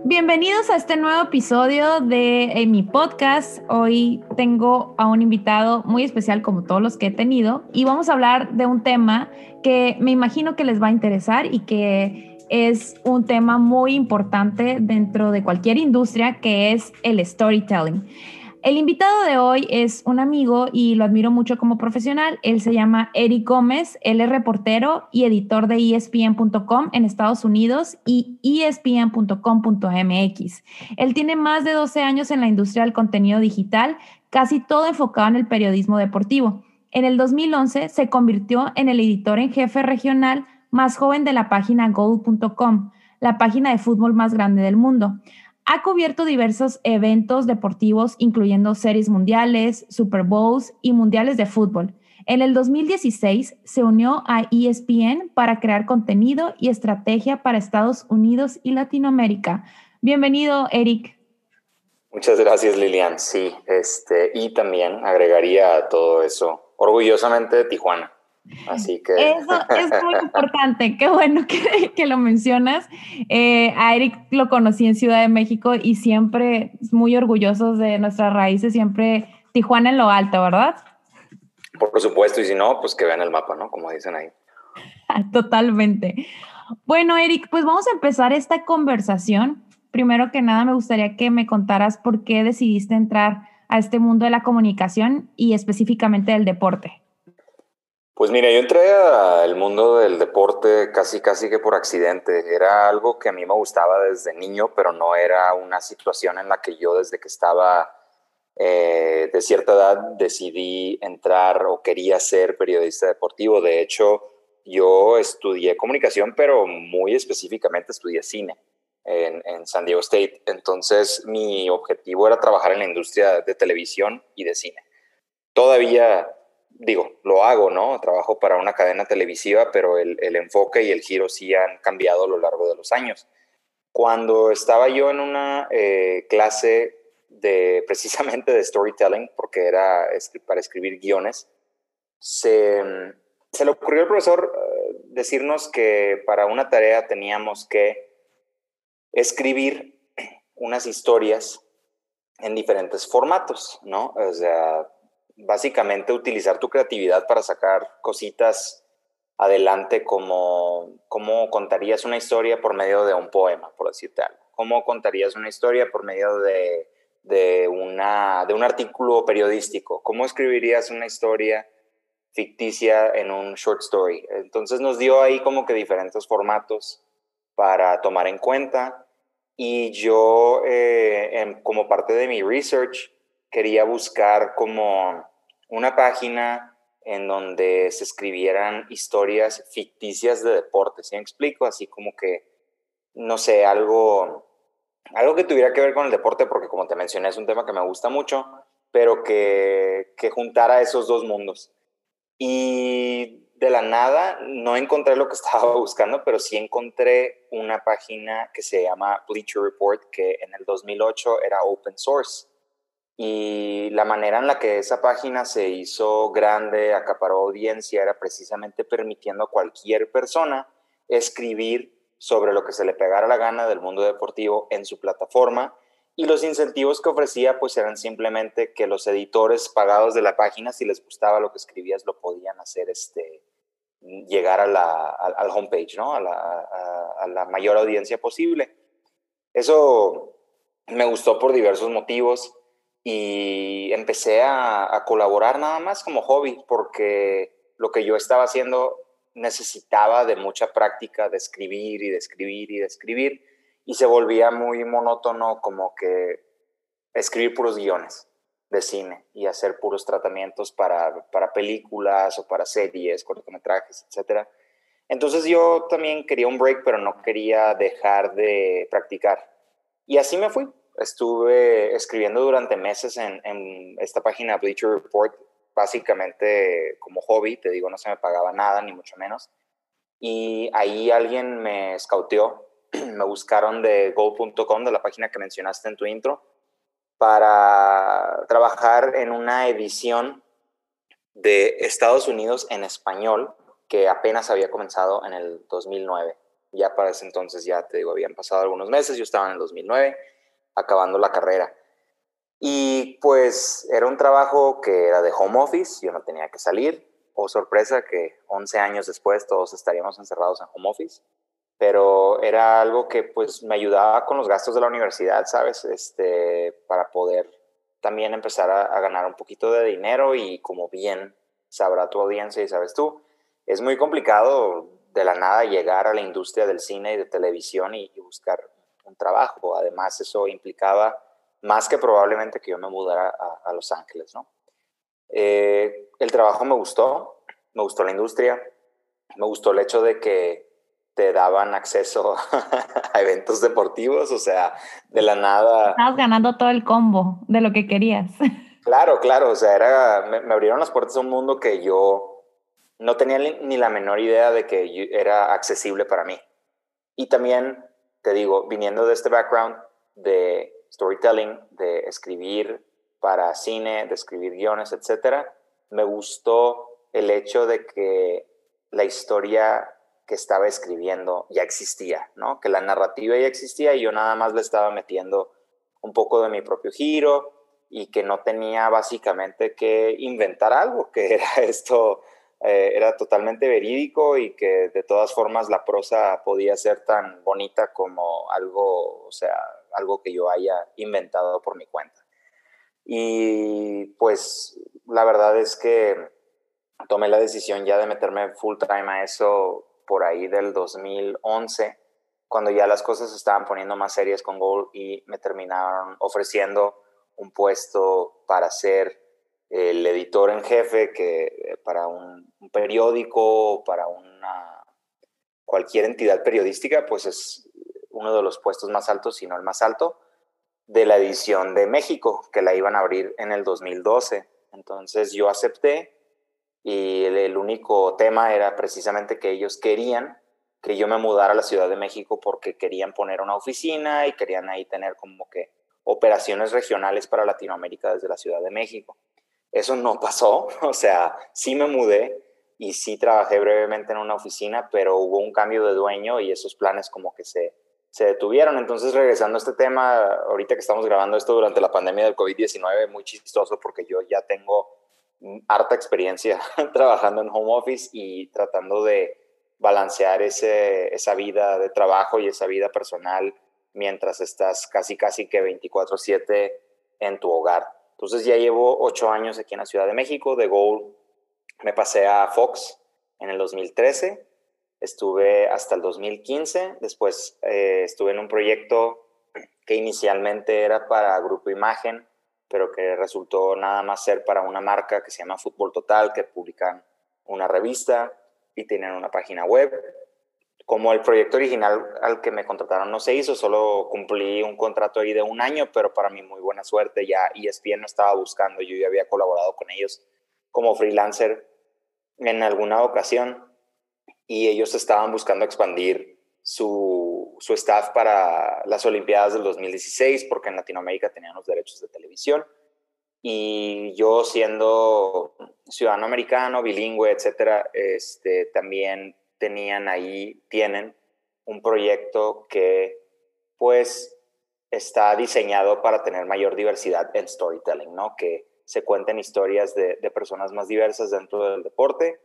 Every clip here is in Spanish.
Bienvenidos a este nuevo episodio de eh, mi podcast. Hoy tengo a un invitado muy especial como todos los que he tenido y vamos a hablar de un tema que me imagino que les va a interesar y que es un tema muy importante dentro de cualquier industria que es el storytelling. El invitado de hoy es un amigo y lo admiro mucho como profesional. Él se llama Eric Gómez, él es reportero y editor de ESPN.com en Estados Unidos y ESPN.com.mx. Él tiene más de 12 años en la industria del contenido digital, casi todo enfocado en el periodismo deportivo. En el 2011 se convirtió en el editor en jefe regional más joven de la página gold.com, la página de fútbol más grande del mundo. Ha cubierto diversos eventos deportivos, incluyendo series mundiales, Super Bowls y mundiales de fútbol. En el 2016 se unió a ESPN para crear contenido y estrategia para Estados Unidos y Latinoamérica. Bienvenido, Eric. Muchas gracias, Lilian. Sí, este, y también agregaría a todo eso, orgullosamente de Tijuana. Así que... Eso es muy importante, qué bueno que, que lo mencionas. Eh, a Eric lo conocí en Ciudad de México y siempre muy orgullosos de nuestras raíces, siempre Tijuana en lo alto, ¿verdad? Por supuesto, y si no, pues que vean el mapa, ¿no? Como dicen ahí. Totalmente. Bueno, Eric, pues vamos a empezar esta conversación. Primero que nada, me gustaría que me contaras por qué decidiste entrar a este mundo de la comunicación y específicamente del deporte. Pues mira, yo entré al mundo del deporte casi casi que por accidente. Era algo que a mí me gustaba desde niño, pero no era una situación en la que yo desde que estaba eh, de cierta edad decidí entrar o quería ser periodista deportivo. De hecho, yo estudié comunicación, pero muy específicamente estudié cine en, en San Diego State. Entonces mi objetivo era trabajar en la industria de televisión y de cine. Todavía digo, lo hago, ¿no? Trabajo para una cadena televisiva, pero el, enfoque y el giro sí han cambiado a lo largo de los años. Cuando estaba yo en una eh, clase de precisamente de storytelling, porque era para escribir guiones, se, se le ocurrió al profesor eh, decirnos que para una tarea teníamos que escribir unas historias en diferentes formatos, ¿no? O sea, básicamente utilizar tu creatividad para sacar cositas adelante como cómo contarías una historia por medio de un poema, por decirte algo. ¿Cómo contarías una historia por medio de, de, una, de un artículo periodístico? ¿Cómo escribirías una historia ficticia en un short story? Entonces nos dio ahí como que diferentes formatos para tomar en cuenta y yo eh, como parte de mi research quería buscar como una página en donde se escribieran historias ficticias de deportes, ¿sí me explico? Así como que, no sé, algo, algo que tuviera que ver con el deporte, porque como te mencioné es un tema que me gusta mucho, pero que, que juntara esos dos mundos. Y de la nada no encontré lo que estaba buscando, pero sí encontré una página que se llama Bleacher Report, que en el 2008 era open source. Y la manera en la que esa página se hizo grande, acaparó audiencia, era precisamente permitiendo a cualquier persona escribir sobre lo que se le pegara la gana del mundo deportivo en su plataforma. Y los incentivos que ofrecía pues eran simplemente que los editores pagados de la página, si les gustaba lo que escribías, lo podían hacer este, llegar a la, al homepage, ¿no? a, la, a la mayor audiencia posible. Eso me gustó por diversos motivos y empecé a, colaborar nada más como hobby, porque lo que yo estaba haciendo necesitaba de mucha práctica de escribir y de escribir y de escribir, y se volvía muy monótono como que escribir puros guiones de cine y hacer puros tratamientos para, para películas o para series, cortometrajes, etc. Entonces yo también quería un break, pero no quería dejar de practicar. Y así me fui estuve escribiendo durante meses en, esta página Bleacher Report, básicamente como hobby, te digo, no se me pagaba nada, ni mucho menos. Y ahí alguien me scouteó, me buscaron de go.com, de la página que mencionaste en tu intro, para trabajar en una edición de Estados Unidos en español que apenas había comenzado en el 2009. Ya para ese entonces, ya te digo, habían pasado algunos meses, yo estaba en el 2009, acabando la carrera. Y pues era un trabajo que era de home office, yo no tenía que salir. O oh, sorpresa que 11 años después todos estaríamos encerrados en home office. Pero era algo que pues me ayudaba con los gastos de la universidad, ¿sabes? Este, para poder también empezar a, a ganar un poquito de dinero y como bien sabrá tu audiencia y sabes tú, es muy complicado de la nada llegar a la industria del cine y de televisión y, buscar un trabajo. Además, eso implicaba más que probablemente que yo me mudara a, Los Ángeles, ¿no? Eh, el trabajo me gustó, me gustó la industria, me gustó el hecho de que te daban acceso a eventos deportivos, o sea, de la nada. Estabas ganando todo el combo de lo que querías. Claro, claro, o sea, era, me, abrieron las puertas a un mundo que yo no tenía ni la menor idea de que era accesible para mí. Y también, te digo, viniendo de este background de storytelling, de escribir para cine, de escribir guiones, etcétera, me gustó el hecho de que la historia que estaba escribiendo ya existía, ¿no? Que la narrativa ya existía y yo nada más le estaba metiendo un poco de mi propio giro, y que no tenía básicamente que inventar algo, que era esto, eh, era totalmente verídico y que de todas formas la prosa podía ser tan bonita como algo, o sea, algo que yo haya inventado por mi cuenta. Y pues la verdad es que tomé la decisión ya de meterme full time a eso por ahí del 2011, cuando ya las cosas se estaban poniendo más serias con Gold y me terminaron ofreciendo un puesto para ser el editor en jefe que eh, para un, periódico, para una cualquier entidad periodística, pues es uno de los puestos más altos, si no el más alto, de la edición de México, que la iban a abrir en el 2012. Entonces yo acepté y el, único tema era precisamente que ellos querían que yo me mudara a la Ciudad de México porque querían poner una oficina y querían ahí tener como que operaciones regionales para Latinoamérica desde la Ciudad de México. Eso no pasó, o sea, sí me mudé y sí trabajé brevemente en una oficina, pero hubo un cambio de dueño y esos planes como que se, se detuvieron. Entonces, regresando a este tema, ahorita que estamos grabando esto durante la pandemia del COVID-19, muy chistoso porque yo ya tengo harta experiencia trabajando en home office y tratando de balancear ese, esa vida de trabajo y esa vida personal mientras estás casi, casi que 24/7 en tu hogar. Entonces ya llevo ocho años aquí en la Ciudad de México. De Gold me pasé a Fox en el 2013. Estuve hasta el 2015. Después eh, estuve en un proyecto que inicialmente era para Grupo Imagen, pero que resultó nada más ser para una marca que se llama Fútbol Total, que publican una revista y tienen una página web como el proyecto original al que me contrataron no se hizo, solo cumplí un contrato ahí de un año, pero para mí muy buena suerte, ya ESPN no estaba buscando, yo ya había colaborado con ellos como freelancer en alguna ocasión y ellos estaban buscando expandir su, su staff para las Olimpiadas del 2016 porque en Latinoamérica tenían los derechos de televisión. Y yo siendo ciudadano americano, bilingüe, etcétera, este, también tenían ahí, tienen un proyecto que pues está diseñado para tener mayor diversidad en storytelling, ¿no? Que se cuenten historias de, personas más diversas dentro del deporte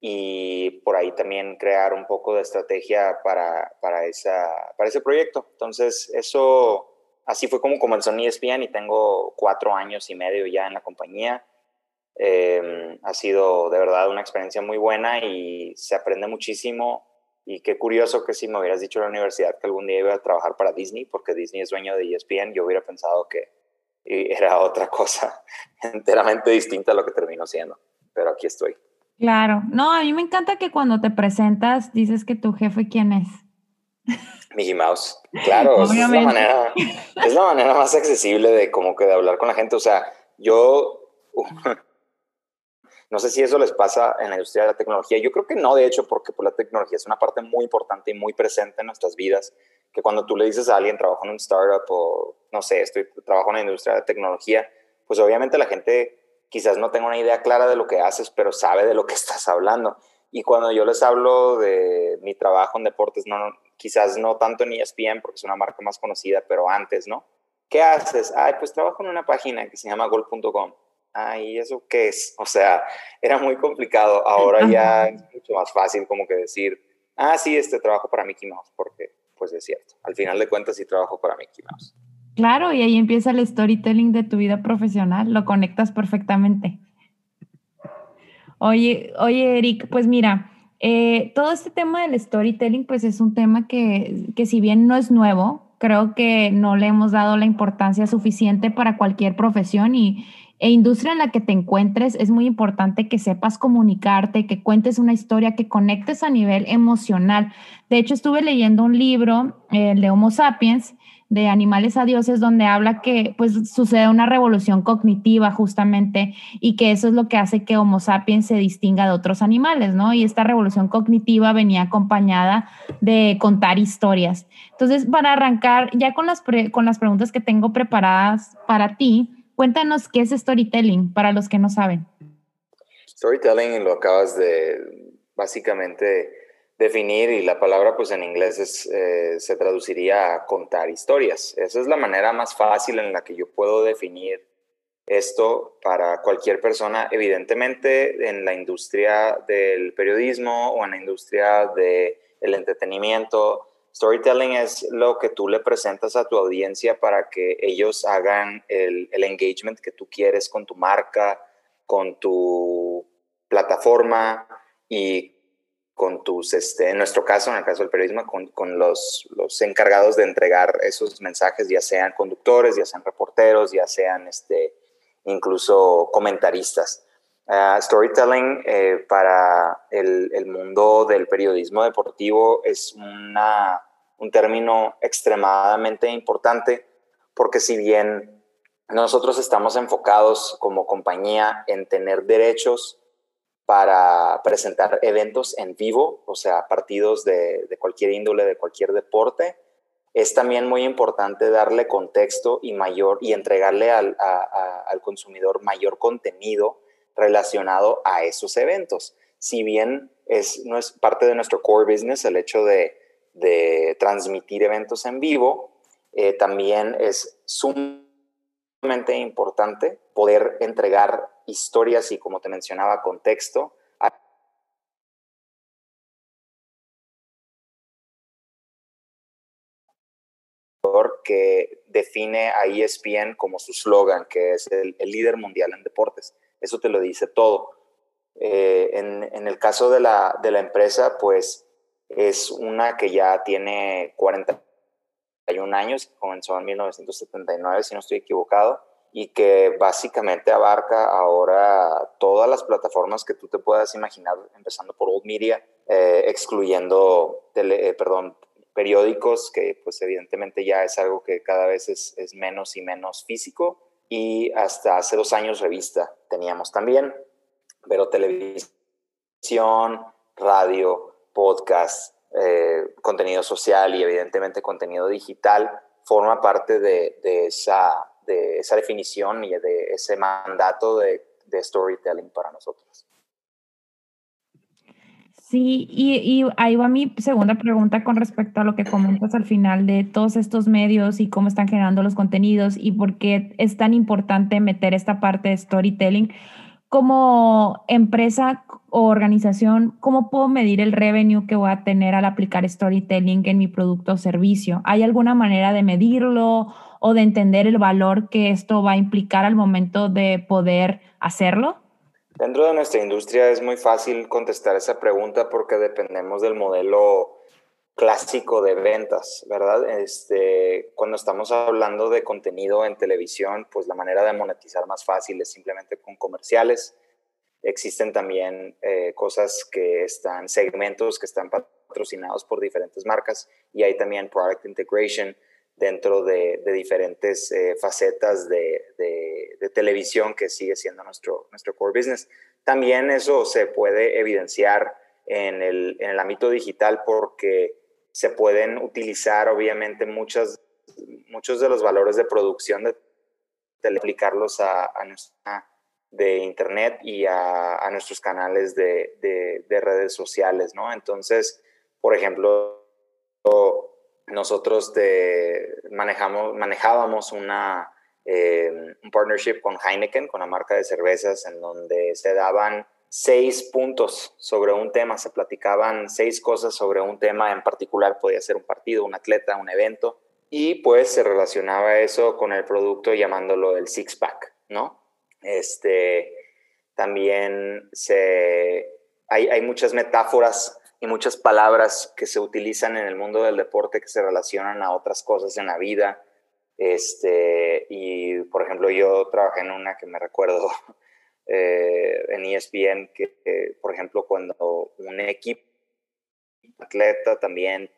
y por ahí también crear un poco de estrategia para, para, esa, para ese proyecto. Entonces, eso, así fue como comenzó en ESPN y tengo cuatro años y medio ya en la compañía. Em, ha sido de verdad una experiencia muy buena y se aprende muchísimo. Y qué curioso que si me hubieras dicho en la universidad que algún día iba a trabajar para Disney, porque Disney es dueño de ESPN, yo hubiera pensado que era otra cosa enteramente distinta a lo que terminó siendo. Pero aquí estoy. Claro, no, a mí me encanta que cuando te presentas dices que tu jefe quién es. Mickey Mouse, claro, es la, manera, es la manera más accesible de como que de hablar con la gente. O sea, yo no sé si eso les pasa en la industria de la tecnología. Yo creo que no, de hecho, porque pues, la tecnología es una parte muy importante y muy presente en nuestras vidas, que cuando tú le dices a alguien, trabajo en un startup o, no sé, estoy, trabajo en la industria de la tecnología, pues obviamente la gente quizás no tenga una idea clara de lo que haces, pero sabe de lo que estás hablando. Y cuando yo les hablo de mi trabajo en deportes, no, quizás no tanto en ESPN, porque es una marca más conocida, pero antes, ¿no? ¿Qué haces? Ay, pues trabajo en una página que se llama gol.com. Ay, ¿eso qué es? O sea, era muy complicado. Ahora ya es mucho más fácil como que decir, ah, sí, este trabajo para Mickey Mouse, porque pues es cierto. Al final de cuentas sí trabajo para Mickey Mouse. Claro, y ahí empieza el storytelling de tu vida profesional, lo conectas perfectamente. Oye, oye, Eric, pues mira, eh, todo este tema del storytelling, pues es un tema que, que si bien no es nuevo, creo que no le hemos dado la importancia suficiente para cualquier profesión y, e industria en la que te encuentres, es muy importante que sepas comunicarte, que cuentes una historia, que conectes a nivel emocional. De hecho, estuve leyendo un libro, el de Homo Sapiens, de Animales a Dioses, donde habla que pues sucede una revolución cognitiva justamente y que eso es lo que hace que Homo sapiens se distinga de otros animales, ¿no? Y esta revolución cognitiva venía acompañada de contar historias. Entonces, para arrancar ya con las, con las preguntas que tengo preparadas para ti, cuéntanos qué es storytelling para los que no saben. Storytelling lo acabas de básicamente definir y la palabra pues en inglés eh, se traduciría a contar historias. Esa es la manera más fácil en la que yo puedo definir esto para cualquier persona, evidentemente en la industria del periodismo o en la industria del entretenimiento. Storytelling es lo que tú le presentas a tu audiencia para que ellos hagan el, el engagement que tú quieres con tu marca, con tu plataforma y con tus, este, en nuestro caso, en el caso del periodismo, con, con los, los, encargados de entregar esos mensajes, ya sean conductores, ya sean reporteros, ya sean este, incluso comentaristas. Ah, storytelling eh, para el, el, mundo del periodismo deportivo es una, un término extremadamente importante porque si bien nosotros estamos enfocados como compañía en tener derechos para presentar eventos en vivo, o sea, partidos de, cualquier índole, de cualquier deporte. Es también muy importante darle contexto y mayor y entregarle al, al consumidor mayor contenido relacionado a esos eventos. Si bien es, no es parte de nuestro core business el hecho de, de transmitir eventos en vivo, eh, también es sumamente importante poder entregar historias y, como te mencionaba, contexto. que define a ESPN como su slogan, que es el, líder mundial en deportes. Eso te lo dice todo. Eh, en, en, el caso de la, de la empresa, pues es una que ya tiene 41 años, comenzó en 1979, si no estoy equivocado y que básicamente abarca ahora todas las plataformas que tú te puedas imaginar, empezando por Old Media, eh, excluyendo eh, perdón, periódicos, que pues evidentemente ya es algo que cada vez es, es, menos y menos físico, y hasta hace dos años revista teníamos también, pero televisión, radio, podcast, eh, contenido social y evidentemente contenido digital forma parte de, esa definición y de ese mandato de, storytelling para nosotros. Sí, y, ahí va mi segunda pregunta con respecto a lo que comentas al final de todos estos medios y cómo están generando los contenidos y por qué es tan importante meter esta parte de storytelling. Como empresa o organización, ¿cómo puedo medir el revenue que voy a tener al aplicar storytelling en mi producto o servicio? ¿Hay alguna manera de medirlo o de entender el valor que esto va a implicar al momento de poder hacerlo? Dentro de nuestra industria es muy fácil contestar esa pregunta porque dependemos del modelo clásico de ventas, ¿verdad? Este, cuando estamos hablando de contenido en televisión, pues la manera de monetizar más fácil es simplemente con comerciales. Existen también eh, cosas que están, segmentos que están patrocinados por diferentes marcas y hay también product integration dentro de, diferentes eh, facetas de, televisión que sigue siendo nuestro, nuestro core business. También eso se puede evidenciar en el, en el ámbito digital porque se pueden utilizar obviamente muchas, muchos de los valores de producción de, aplicarlos a, nuestra de internet y a, nuestros canales de, de, redes sociales, ¿no? Entonces, por ejemplo, nosotros manejamos, manejábamos una, eh, un partnership con Heineken, con la marca de cervezas, en donde se daban seis puntos sobre un tema, se platicaban seis cosas sobre un tema en particular, podía ser un partido, un atleta, un evento, y pues se relacionaba eso con el producto llamándolo el six pack, ¿no? Este, también se, hay, hay muchas metáforas y muchas palabras que se utilizan en el mundo del deporte que se relacionan a otras cosas en la vida. Este, y por ejemplo, yo trabajé en una que me recuerdo eh, en ESPN, que por ejemplo, cuando un equipo atleta también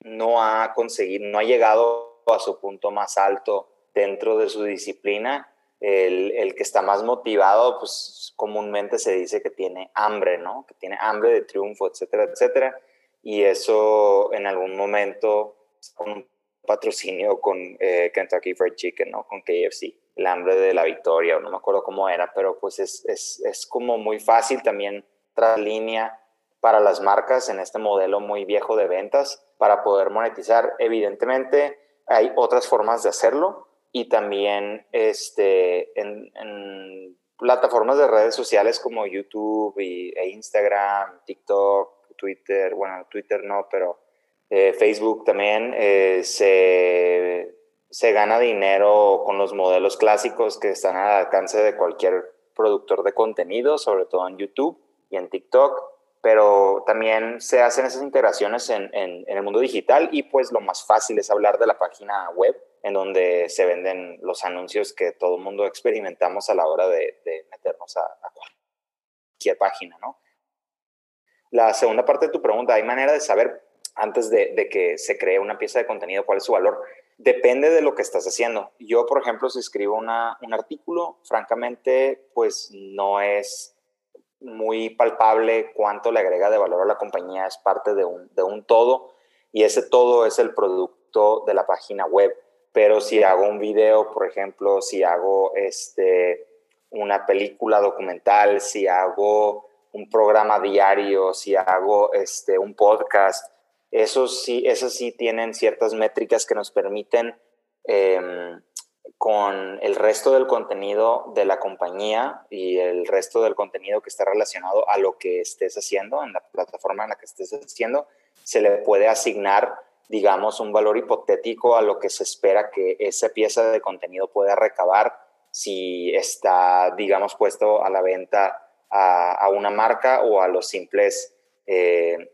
no ha conseguido, no ha llegado a su punto más alto dentro de su disciplina, el, el, que está más motivado, pues comúnmente se dice que tiene hambre, ¿no? Que tiene hambre de triunfo, etcétera, etcétera. Y eso en algún momento, un patrocinio con eh, Kentucky Fried Chicken, ¿no? Con KFC, el hambre de la victoria, no me acuerdo cómo era, pero pues es, es, es como muy fácil también tras línea para las marcas en este modelo muy viejo de ventas para poder monetizar. Evidentemente hay otras formas de hacerlo, y también este, en, plataformas de redes sociales como YouTube y, e Instagram, TikTok, Twitter, bueno, Twitter no, pero eh, Facebook también, eh, se, se gana dinero con los modelos clásicos que están al alcance de cualquier productor de contenido, sobre todo en YouTube y en TikTok, pero también se hacen esas integraciones en, en, el mundo digital y pues lo más fácil es hablar de la página web en donde se venden los anuncios que todo el mundo experimentamos a la hora de, meternos a, cualquier página, ¿no? La segunda parte de tu pregunta, ¿hay manera de saber antes de, que se cree una pieza de contenido cuál es su valor? Depende de lo que estás haciendo. Yo, por ejemplo, si escribo una, un artículo, francamente, pues no es muy palpable cuánto le agrega de valor a la compañía, es parte de un, de un todo y ese todo es el producto de la página web. Pero si hago un video, por ejemplo, si hago este, una película documental, si hago un programa diario, si hago este, un podcast, esos sí, esos sí tienen ciertas métricas que nos permiten em, con el resto del contenido de la compañía y el resto del contenido que está relacionado a lo que estés haciendo en la plataforma en la que estés haciendo, se le puede asignar digamos, un valor hipotético a lo que se espera que esa pieza de contenido pueda recabar si está, digamos, puesto a la venta a, una marca o a los simples eh,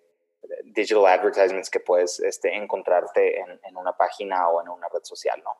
digital advertisements que puedes este, encontrarte en, una página o en una red social, ¿no?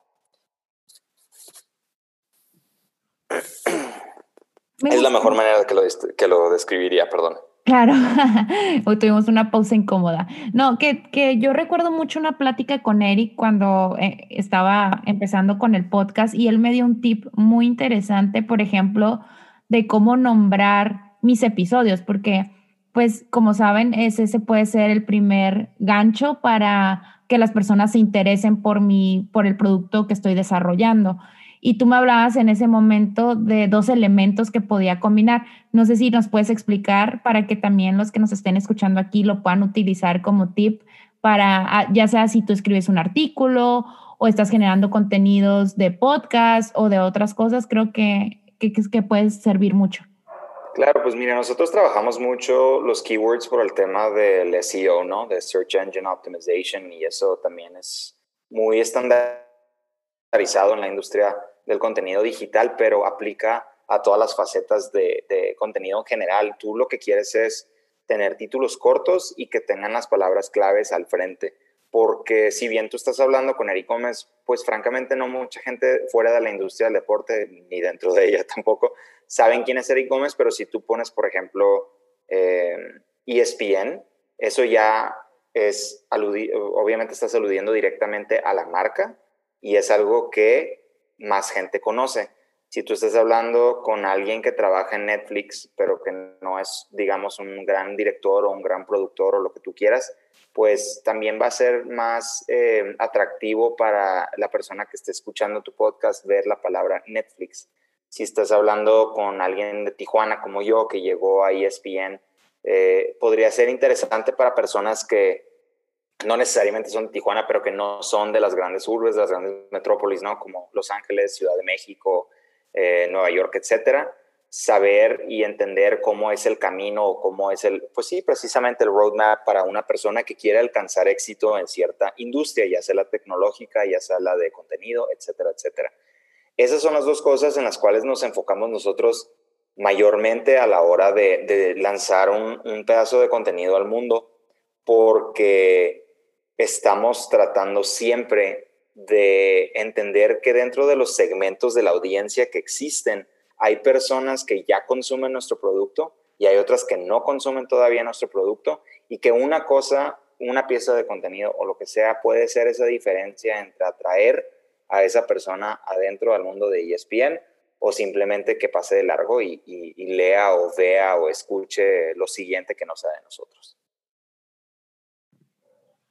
es la mejor manera que lo, que lo describiría, perdón. Claro, hoy tuvimos una pausa incómoda. No, que, que, yo recuerdo mucho una plática con Eric cuando eh, estaba empezando con el podcast y él me dio un tip muy interesante, por ejemplo, de cómo nombrar mis episodios, porque pues como saben, ese, puede ser el primer gancho para que las personas se interesen por mi, por el producto que estoy desarrollando y tú me hablabas en ese momento de dos elementos que podía combinar. No sé si nos puedes explicar para que también los que nos estén escuchando aquí lo puedan utilizar como tip para, ah, ya sea si tú escribes un artículo o estás generando contenidos de podcast o de otras cosas, creo que, que, que puede servir mucho. Claro, pues mira, nosotros trabajamos mucho los keywords por el tema del SEO, ¿no? De Search Engine Optimization y eso también es muy estandarizado en la industria del contenido digital, pero aplica a todas las facetas de, contenido en general. Tú lo que quieres es tener títulos cortos y que tengan las palabras claves al frente. Porque si bien tú estás hablando con Eric Gómez, pues francamente no mucha gente fuera de la industria del deporte, ni dentro de ella tampoco, saben quién es Eric Gómez, pero si tú pones, por ejemplo, ESPN, eh, e eso ya es, obviamente estás aludiendo directamente a la marca y es algo que más gente conoce. Si tú estás hablando con alguien que trabaja en Netflix, pero que no es, digamos, un gran director o un gran productor o lo que tú quieras, pues también va a ser más eh, atractivo para la persona que esté escuchando tu podcast ver la palabra Netflix. Si estás hablando con alguien de Tijuana como yo que llegó a ESPN, eh, podría ser interesante para personas que no necesariamente son de Tijuana, pero que no son de las grandes urbes, de las grandes metrópolis, ¿no? Como Los Ángeles, Ciudad de México, eh, Nueva York, etcétera. Saber y entender cómo es el camino o cómo es el, pues sí, precisamente el roadmap para una persona que quiere alcanzar éxito en cierta industria, ya sea la tecnológica, ya sea la de contenido, etcétera, etcétera. Esas son las dos cosas en las cuales nos enfocamos nosotros mayormente a la hora de, lanzar un, pedazo de contenido al mundo, porque estamos tratando siempre de entender que dentro de los segmentos de la audiencia que existen, hay personas que ya consumen nuestro producto y hay otras que no consumen todavía nuestro producto y que una cosa, una pieza de contenido o lo que sea puede ser esa diferencia entre atraer a esa persona adentro del mundo de ESPN o simplemente que pase de largo y, lea o vea o escuche lo siguiente que no sea de nosotros.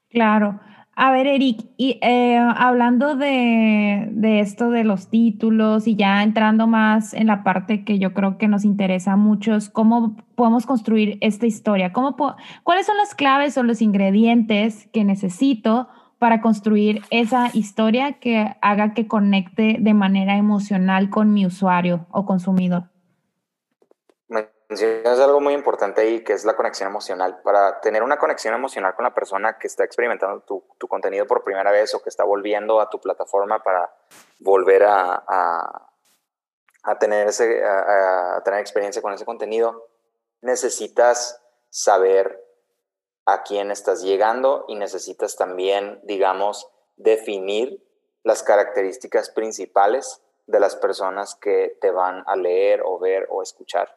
Claro. A ver, Eric, y eh, hablando de, esto de los títulos y ya entrando más en la parte que yo creo que nos interesa a muchos, ¿cómo podemos construir esta historia? ¿Cómo ¿Cuáles son las claves o los ingredientes que necesito para construir esa historia que haga que conecte de manera emocional con mi usuario o consumidor? Es algo muy importante ahí, que es la conexión emocional. Para tener una conexión emocional con la persona que está experimentando tu, tu contenido por primera vez o que está volviendo a tu plataforma para volver a, a, tener, ese, a tener experiencia con ese contenido, necesitas saber a quién estás llegando y necesitas también, digamos, definir las características principales de las personas que te van a leer o ver o escuchar.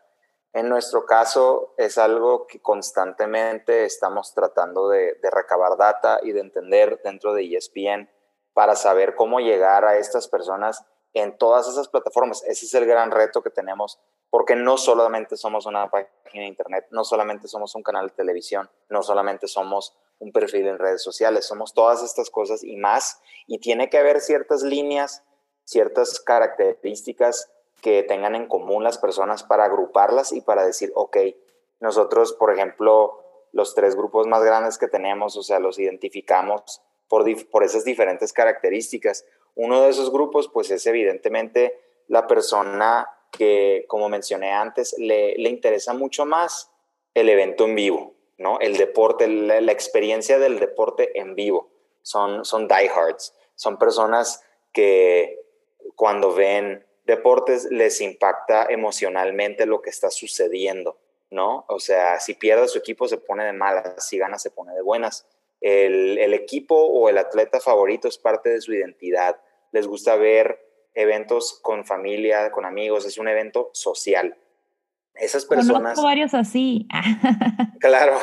En nuestro caso es algo que constantemente estamos tratando de, recabar data y de entender dentro de ESPN para saber cómo llegar a estas personas en todas esas plataformas. Ese es el gran reto que tenemos porque no solamente somos una página de internet, no solamente somos un canal de televisión, no solamente somos un perfil en redes sociales, somos todas estas cosas y más, y tiene que haber ciertas líneas, ciertas características que tengan en común las personas para agruparlas y para decir, ok, nosotros, por ejemplo, los tres grupos más grandes que tenemos, o sea, los identificamos por, por esas diferentes características. Uno de esos grupos, pues es evidentemente la persona que, como mencioné antes, le, le interesa mucho más el evento en vivo, ¿no? El deporte, la, experiencia del deporte en vivo. Son, son diehards, son personas que cuando ven deportes les impacta emocionalmente lo que está sucediendo, ¿no? O sea, si pierde su equipo se pone de malas, si gana se pone de buenas. El, el equipo o el atleta favorito es parte de su identidad. Les gusta ver eventos con familia, con amigos, es un evento social. Esas personas... Conozco varios así. Claro.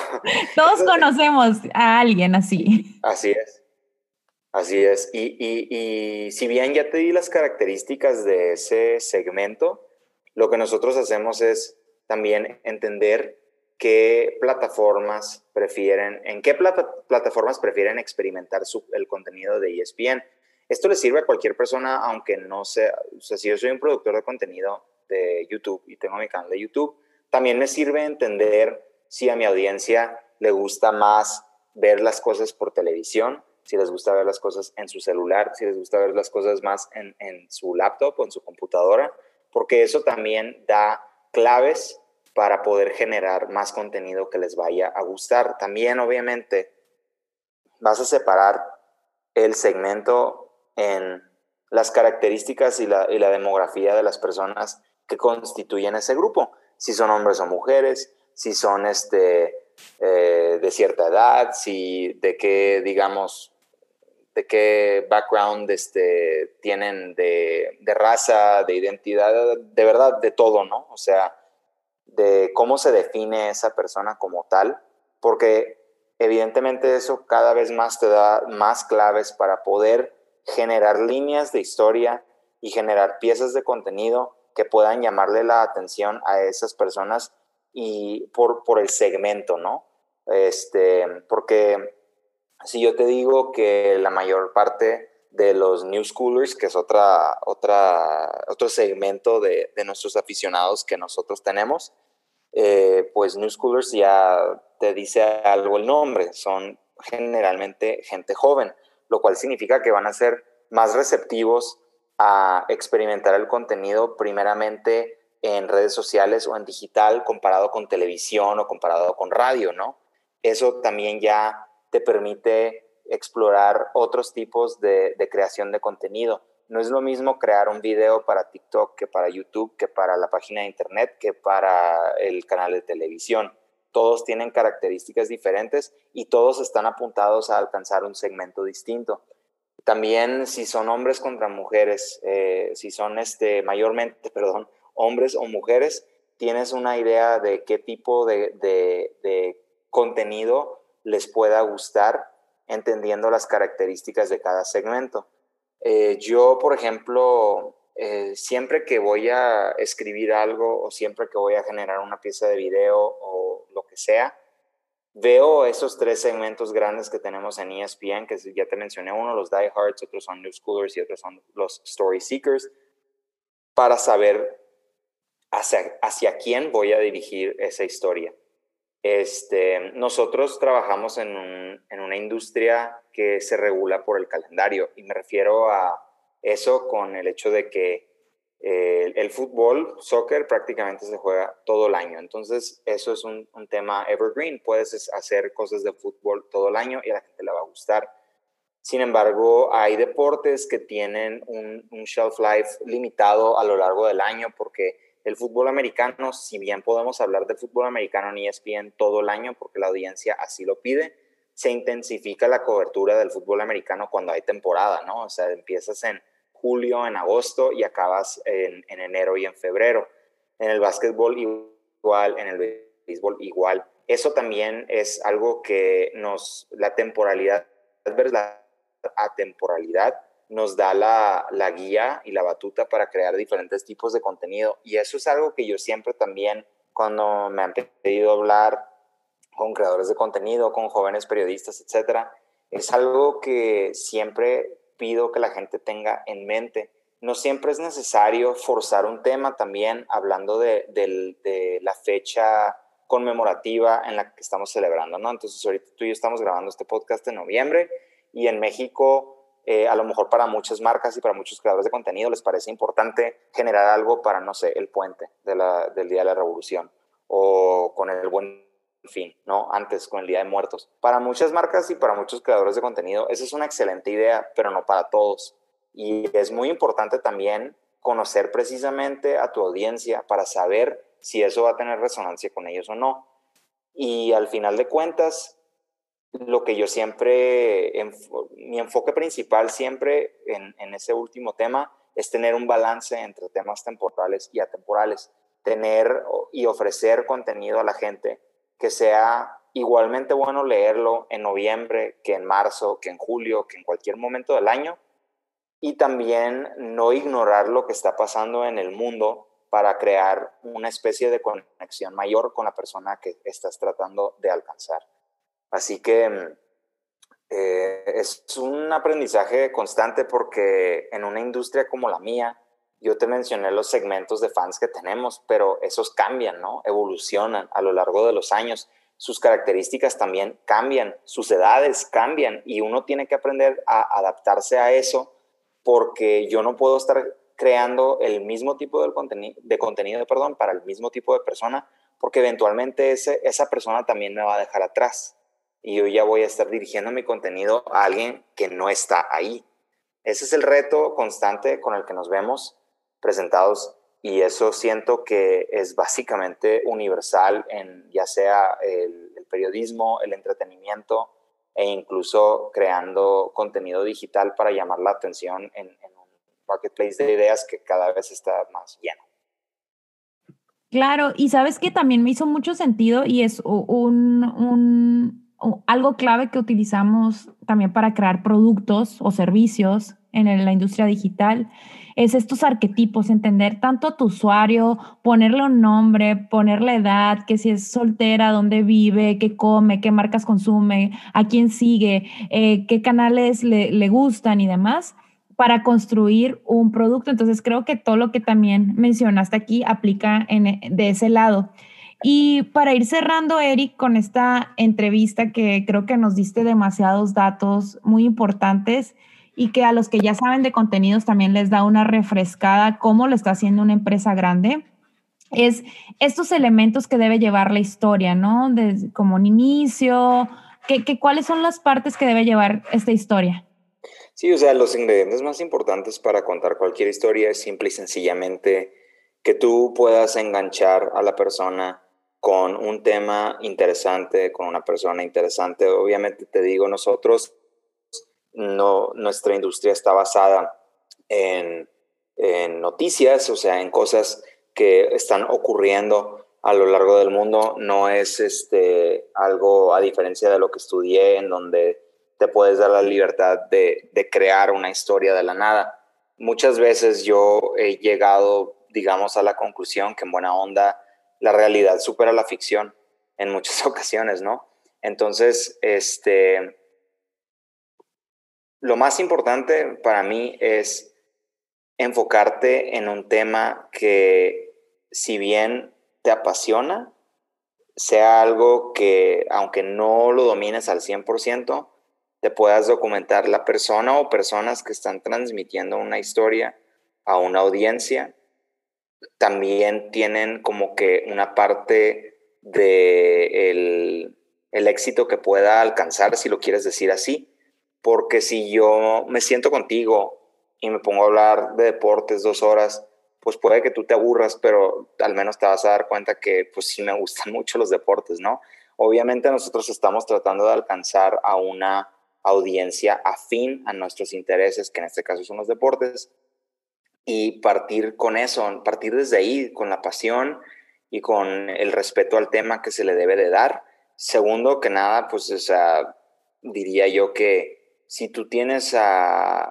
Todos conocemos a alguien así. Así es. Así es. Y, y, si bien ya te di las características de ese segmento, lo que nosotros hacemos es también entender qué plataformas prefieren, en qué plataformas prefieren experimentar el contenido de ESPN. Esto le sirve a cualquier persona, aunque no sea, o sea, si yo soy un productor de contenido de YouTube y tengo mi canal de YouTube, también me sirve entender si a mi audiencia le gusta más ver las cosas por televisión, si les gusta ver las cosas en su celular, si les gusta ver las cosas más en, en su laptop o en su computadora, porque eso también da claves para poder generar más contenido que les vaya a gustar. También, obviamente, vas a separar el segmento en las características y la, demografía de las personas que constituyen ese grupo, si son hombres o mujeres, si son este, eh, de cierta edad, si de qué, digamos, de qué background este, tienen de, de, raza, de identidad, de verdad, de todo, ¿no? O sea, de cómo se define esa persona como tal, porque evidentemente eso cada vez más te da más claves para poder generar líneas de historia y generar piezas de contenido que puedan llamarle la atención a esas personas y por, por el segmento, ¿no? Este, porque si yo te digo que la mayor parte de los New Schoolers, que es otra, otra, otro segmento de, de nuestros aficionados que nosotros tenemos. Eh, pues New Schoolers ya te dice algo el nombre, son generalmente gente joven, lo cual significa que van a ser más receptivos a experimentar el contenido primeramente en redes sociales o en digital comparado con televisión o comparado con radio, ¿no? Eso también ya te permite explorar otros tipos de, creación de contenido. No es lo mismo crear un video para TikTok que para YouTube, que para la página de Internet, que para el canal de televisión. Todos tienen características diferentes y todos están apuntados a alcanzar un segmento distinto. También si son hombres contra mujeres, eh, si son este, mayormente, perdón, hombres o mujeres, tienes una idea de qué tipo de contenido les pueda gustar entendiendo las características de cada segmento. Eh, yo, por ejemplo, eh, siempre que voy a escribir algo o siempre que voy a generar una pieza de video o que sea, veo esos tres segmentos grandes que tenemos en ESPN, que ya te mencioné, uno los diehards, otros son new schoolers y otros son los story seekers, para saber hacia, hacia quién voy a dirigir esa historia. Este, nosotros trabajamos en, una industria que se regula por el calendario y me refiero a eso con el hecho de que eh, el fútbol, soccer, prácticamente se juega todo el año. Entonces, eso es un, tema evergreen. Puedes hacer cosas de fútbol todo el año y a la gente le va a gustar. Sin embargo, hay deportes que tienen un, shelf life limitado a lo largo del año porque el fútbol americano, si bien podemos hablar del fútbol americano en ESPN todo el año porque la audiencia así lo pide, se intensifica la cobertura del fútbol americano cuando hay temporada, ¿no? O sea, empiezas en julio, en agosto y acabas en, enero y en febrero. En el básquetbol igual, en el béisbol igual. Eso también es algo que nos, la temporalidad, la atemporalidad nos da la, guía y la batuta para crear diferentes tipos de contenido. Y eso es algo que yo siempre también, cuando me han pedido hablar con creadores de contenido, con jóvenes periodistas, etcétera, es algo que siempre pido que la gente tenga en mente. No siempre es necesario forzar un tema también hablando de, de la fecha conmemorativa en la que estamos celebrando, ¿no? Entonces, ahorita tú y yo estamos grabando este podcast en noviembre y en México eh, a lo mejor para muchas marcas y para muchos creadores de contenido les parece importante generar algo para, no sé, el puente del Día de la Revolución o con el buen fin, ¿no? Antes, con el Día de Muertos. Para muchas marcas y para muchos creadores de contenido, esa es una excelente idea, pero no para todos. Y es muy importante también conocer precisamente a tu audiencia para saber si eso va a tener resonancia con ellos o no. Y al final de cuentas, lo que yo siempre, mi enfoque principal siempre en, ese último tema es tener un balance entre temas temporales y atemporales, tener y ofrecer contenido a la gente que sea igualmente bueno leerlo en noviembre, que en marzo, que en julio, que en cualquier momento del año, y también no ignorar lo que está pasando en el mundo para crear una especie de conexión mayor con la persona que estás tratando de alcanzar. Así que eh, es un aprendizaje constante porque en una industria como la mía, yo te mencioné los segmentos de fans que tenemos, pero esos cambian, ¿no? Evolucionan a lo largo de los años. Sus características también cambian, sus edades cambian y uno tiene que aprender a adaptarse a eso porque yo no puedo estar creando el mismo tipo de, contenido, de contenido perdón, para el mismo tipo de persona porque eventualmente ese, esa persona también me va a dejar atrás y yo ya voy a estar dirigiendo mi contenido a alguien que no está ahí. Ese es el reto constante con el que nos vemos presentados y eso siento que es básicamente universal en ya sea el, periodismo, el entretenimiento e incluso creando contenido digital para llamar la atención en, un marketplace de ideas que cada vez está más lleno. Claro, y sabes que también me hizo mucho sentido y es un, algo clave que utilizamos también para crear productos o servicios en la industria digital es estos arquetipos, entender tanto a tu usuario, ponerle un nombre, ponerle edad, que si es soltera, dónde vive, qué come, qué marcas consume, a quién sigue, eh, qué canales le, le gustan y demás para construir un producto. Entonces creo que todo lo que también mencionaste aquí aplica en, de ese lado. Y para ir cerrando, Eric, con esta entrevista que creo que nos diste demasiados datos muy importantes y que a los que ya saben de contenidos también les da una refrescada cómo lo está haciendo una empresa grande, es estos elementos que debe llevar la historia, ¿no? como un inicio, que, ¿cuáles son las partes que debe llevar esta historia? Sí, o sea, los ingredientes más importantes para contar cualquier historia es simple y sencillamente que tú puedas enganchar a la persona con un tema interesante, con una persona interesante. Obviamente te digo, nosotros no, nuestra industria está basada en, noticias, o sea, en cosas que están ocurriendo a lo largo del mundo. No es este, algo a diferencia de lo que estudié, en donde te puedes dar la libertad de, de crear una historia de la nada. Muchas veces yo he llegado, digamos, a la conclusión que en buena onda la realidad supera la ficción en muchas ocasiones, ¿no? Entonces, este, lo más importante para mí es enfocarte en un tema que si bien te apasiona, sea algo que aunque no lo domines al 100%, te puedas documentar la persona o personas que están transmitiendo una historia a una audiencia. También tienen como que una parte de el, éxito que pueda alcanzar, si lo quieres decir así porque si yo me siento contigo y me pongo a hablar de deportes dos horas, pues puede que tú te aburras, pero al menos te vas a dar cuenta que pues sí me gustan mucho los deportes, ¿no? Obviamente nosotros estamos tratando de alcanzar a una audiencia afín a nuestros intereses, que en este caso son los deportes, y partir con eso, partir desde ahí, con la pasión y con el respeto al tema que se le debe de dar. Segundo que nada, pues o sea, diría yo que si tú tienes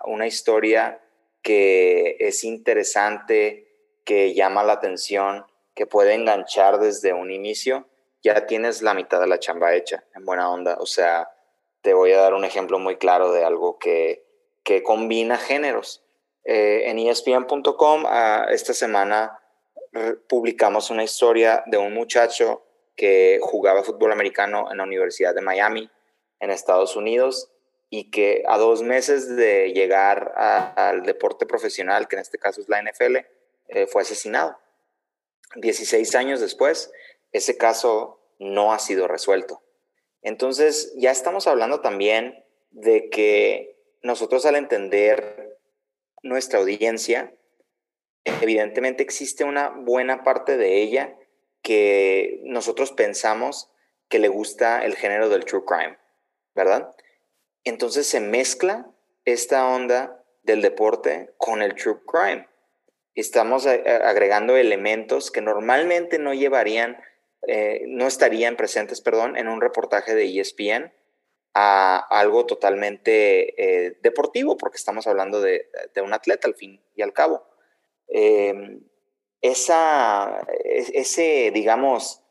una historia que es interesante, que llama la atención, que puede enganchar desde un inicio, ya tienes la mitad de la chamba hecha, en buena onda. O sea, te voy a dar un ejemplo muy claro de algo que, combina géneros. Eh, en ESPN.com ah, esta semana publicamos una historia de un muchacho que jugaba fútbol americano en la Universidad de Miami, en Estados Unidos, y que a dos meses de llegar al deporte profesional, que en este caso es la NFL, eh, fue asesinado. 16 años después, ese caso no ha sido resuelto. Entonces, ya estamos hablando también de que nosotros al entender nuestra audiencia, evidentemente existe una buena parte de ella que nosotros pensamos que le gusta el género del true crime, ¿verdad? Entonces se mezcla esta onda del deporte con el true crime. Estamos eh, agregando elementos que normalmente no llevarían, eh, no estarían presentes, perdón, en un reportaje de ESPN a algo totalmente eh, deportivo, porque estamos hablando de, un atleta al fin y al cabo. Em, esa, ese, digamos,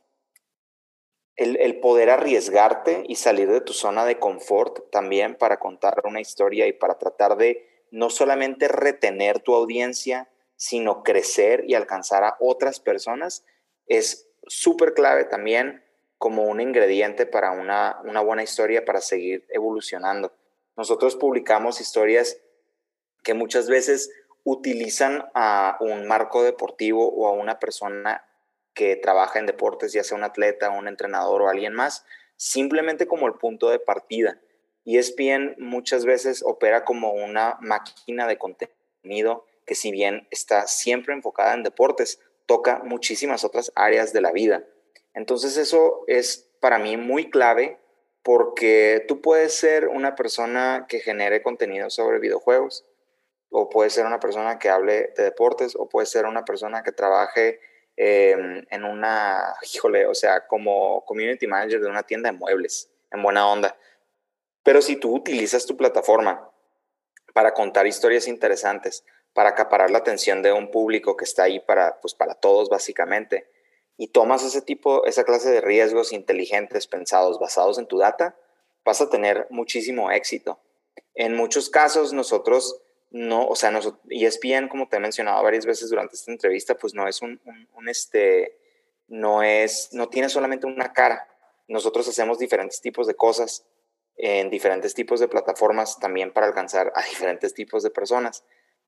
el, poder arriesgarte y salir de tu zona de confort también para contar una historia y para tratar de no solamente retener tu audiencia, sino crecer y alcanzar a otras personas, es súper clave también como un ingrediente para una, una buena historia para seguir evolucionando. Nosotros publicamos historias que muchas veces utilizan a un marco deportivo o a una persona que trabaja en deportes, ya sea un atleta, un entrenador o alguien más, simplemente como el punto de partida. ESPN muchas veces opera como una máquina de contenido que si bien está siempre enfocada en deportes, toca muchísimas otras áreas de la vida. Entonces eso es para mí muy clave porque tú puedes ser una persona que genere contenido sobre videojuegos, o puedes ser una persona que hable de deportes, o puedes ser una persona que trabaje Em, en una, híjole, o sea, como community manager de una tienda de muebles. en buena onda. Pero si tú utilizas tu plataforma para contar historias interesantes, para acaparar la atención de un público que está ahí para, pues, para todos básicamente, y tomas ese tipo, esa clase de riesgos inteligentes, pensados, basados en tu data, vas a tener muchísimo éxito. En muchos casos nosotros no, o sea, nosotros, ESPN, como te he mencionado varias veces durante esta entrevista, pues no es un, un este, no es, no tiene solamente una cara. Nosotros hacemos diferentes tipos de cosas en diferentes tipos de plataformas también para alcanzar a diferentes tipos de personas.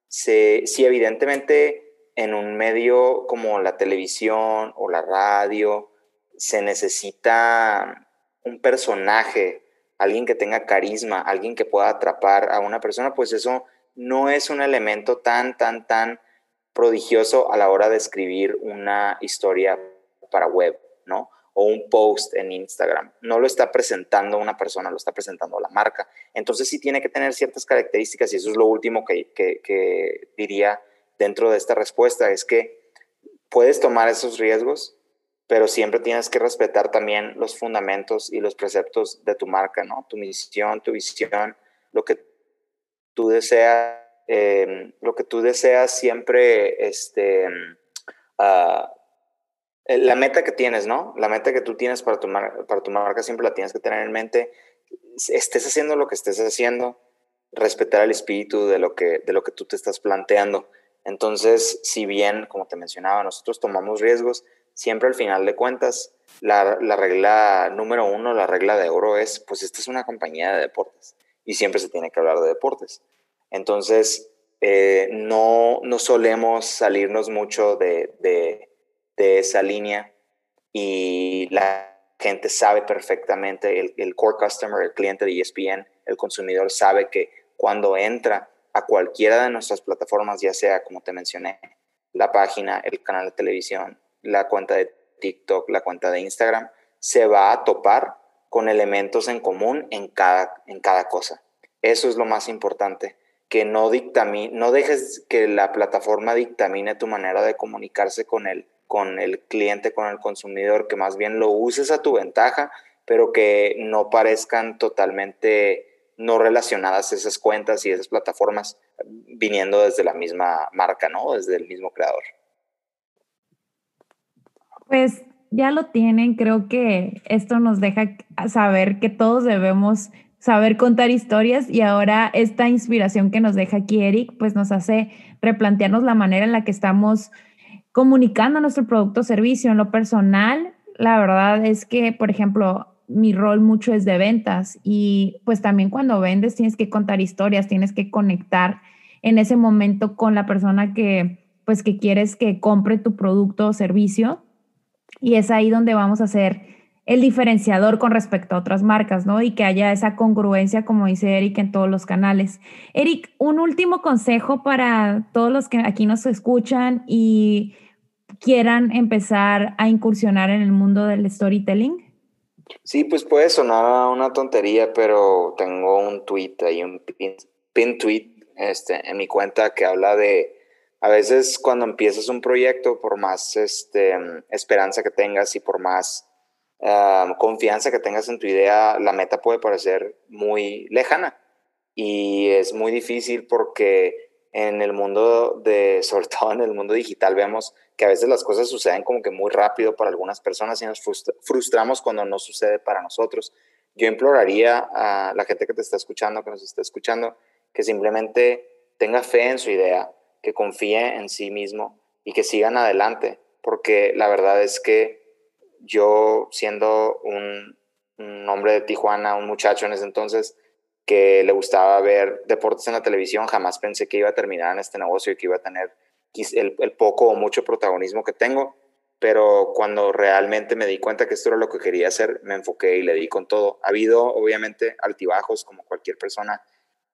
Si, evidentemente en un medio como la televisión o la radio se necesita un personaje, alguien que tenga carisma, alguien que pueda atrapar a una persona, pues eso no es un elemento tan, tan, tan prodigioso a la hora de escribir una historia para web, ¿no? o un post en Instagram. No lo está presentando una persona, lo está presentando la marca. Entonces sí tiene que tener ciertas características y eso es lo último que, que, diría dentro de esta respuesta, es que puedes tomar esos riesgos, pero siempre tienes que respetar también los fundamentos y los preceptos de tu marca, ¿no? Tu misión, tu visión, lo que tú deseas, eh, lo que tú deseas siempre, este, uh, eh, la meta que tienes, ¿no? La meta que tú tienes para tu, para tu marca siempre la tienes que tener en mente. Estés haciendo lo que estés haciendo, respetar el espíritu de lo que, de lo que tú te estás planteando. Entonces, si bien, como te mencionaba, nosotros tomamos riesgos, siempre al final de cuentas, la, la regla número uno, la regla de oro es, pues esta es una compañía de deportes y siempre se tiene que hablar de deportes. Entonces, eh, no, no solemos salirnos mucho de, de de esa línea y la gente sabe perfectamente, el, core customer, el cliente de ESPN, el consumidor sabe que cuando entra a cualquiera de nuestras plataformas, ya sea, como te mencioné, la página, el canal de televisión, la cuenta de TikTok, la cuenta de Instagram, se va a topar con elementos en común en cada, en cada cosa. Eso es lo más importante, que no, no dejes que la plataforma dictamine tu manera de comunicarse con él con el cliente, con el consumidor, que más bien lo uses a tu ventaja, pero que no parezcan totalmente no relacionadas esas cuentas y esas plataformas viniendo desde la misma marca, ¿no? Desde el mismo creador. Pues ya lo tienen, creo que esto nos deja saber que todos debemos saber contar historias y ahora esta inspiración que nos deja aquí Eric, pues nos hace replantearnos la manera en la que estamos comunicando nuestro producto o servicio. En lo personal, la verdad es que, por ejemplo, mi rol mucho es de ventas y pues también cuando vendes tienes que contar historias, tienes que conectar en ese momento con la persona que pues que quieres que compre tu producto o servicio y es ahí donde vamos a hacer el diferenciador con respecto a otras marcas, ¿no? Y que haya esa congruencia, como dice Eric, en todos los canales. Eric, un último consejo para todos los que aquí nos escuchan y quieran empezar a incursionar en el mundo del storytelling? Sí, pues puede sonar una tontería, pero tengo un tweet ahí, un pin, tweet este, en mi cuenta que habla de a veces cuando empiezas un proyecto, por más este, esperanza que tengas y por más ah, confianza que tengas en tu idea, la meta puede parecer muy lejana y es muy difícil porque en el mundo de, sobre todo en el mundo digital, vemos que a veces las cosas suceden como que muy rápido para algunas personas y nos frustramos cuando no sucede para nosotros. Yo imploraría a la gente que te está escuchando, que nos está escuchando, que simplemente tenga fe en su idea, que confíe en sí mismo y que sigan adelante, porque la verdad es que yo siendo un, un hombre de Tijuana, un muchacho en ese entonces, que le gustaba ver deportes en la televisión, jamás pensé que iba a terminar en este negocio y que iba a tener el, el, poco o mucho protagonismo que tengo, pero cuando realmente me di cuenta que esto era lo que quería hacer, me enfoqué y le di con todo. Ha habido obviamente altibajos como cualquier persona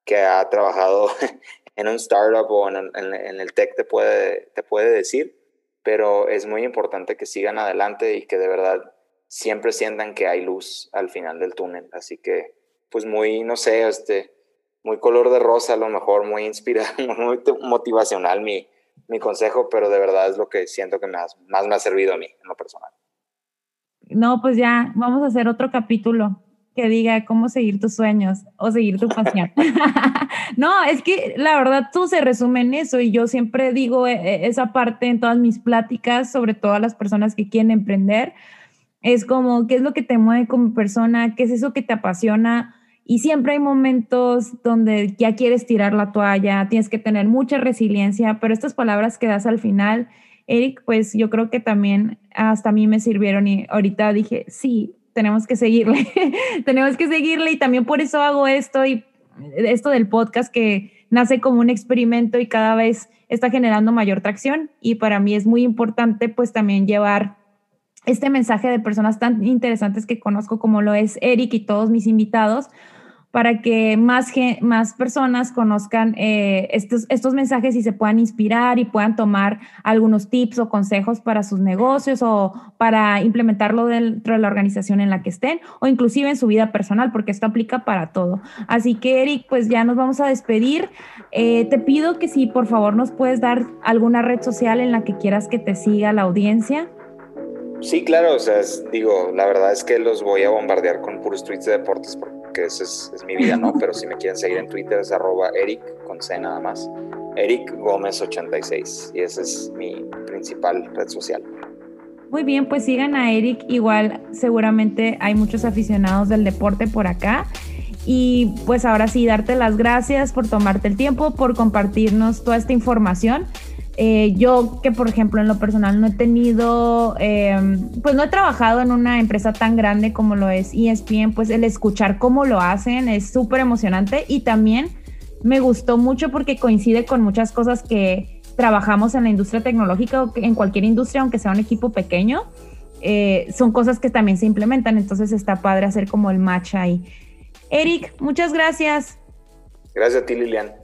que ha trabajado en un startup o en, en, el tech te puede, te puede decir, pero es muy importante que sigan adelante y que de verdad siempre sientan que hay luz al final del túnel. Así que, pues muy, no sé, este, muy color de rosa a lo mejor, muy inspirado, muy motivacional mi, mi consejo, pero de verdad es lo que siento que más, más me ha servido a mí en lo personal. No, pues ya vamos a hacer otro capítulo que diga cómo seguir tus sueños o seguir tu pasión. no, es que la verdad tú se resume en eso y yo siempre digo eh, eh, esa parte en todas mis pláticas, sobre todo a las personas que quieren emprender, es como, ¿qué es lo que te mueve como persona? ¿Qué es eso que te apasiona? Y siempre hay momentos donde ya quieres tirar la toalla, tienes que tener mucha resiliencia, pero estas palabras que das al final, Eric, pues yo creo que también hasta a mí me sirvieron y ahorita dije, sí, tenemos que seguirle, tenemos que seguirle y también por eso hago esto y esto del podcast que nace como un experimento y cada vez está generando mayor tracción y para mí es muy importante pues también llevar este mensaje de personas tan interesantes que conozco como lo es Eric y todos mis invitados, para que más, más personas conozcan eh, estos, estos mensajes y se puedan inspirar y puedan tomar algunos tips o consejos para sus negocios o para implementarlo dentro de la organización en la que estén o inclusive en su vida personal, porque esto aplica para todo. Así que Eric, pues ya nos vamos a despedir. Eh, te pido que si por favor nos puedes dar alguna red social en la que quieras que te siga la audiencia. Sí, claro, o sea, digo, la verdad es que los voy a bombardear con puros tweets de deportes porque esa es, mi vida, ¿no? Pero si me quieren seguir en Twitter es arroba Eric, con C nada más, Eric Gómez 86 y esa es mi principal red social. Muy bien, pues sigan a Eric, igual seguramente hay muchos aficionados del deporte por acá. Y pues ahora sí, darte las gracias por tomarte el tiempo, por compartirnos toda esta información. Eh, yo que, por ejemplo, en lo personal no he tenido, em, pues no he trabajado en una empresa tan grande como lo es ESPN, pues el escuchar cómo lo hacen es súper emocionante y también me gustó mucho porque coincide con muchas cosas que trabajamos en la industria tecnológica o en cualquier industria, aunque sea un equipo pequeño. Eh, son cosas que también se implementan, entonces está padre hacer como el match ahí. Eric, muchas gracias. Gracias a ti, Lilian.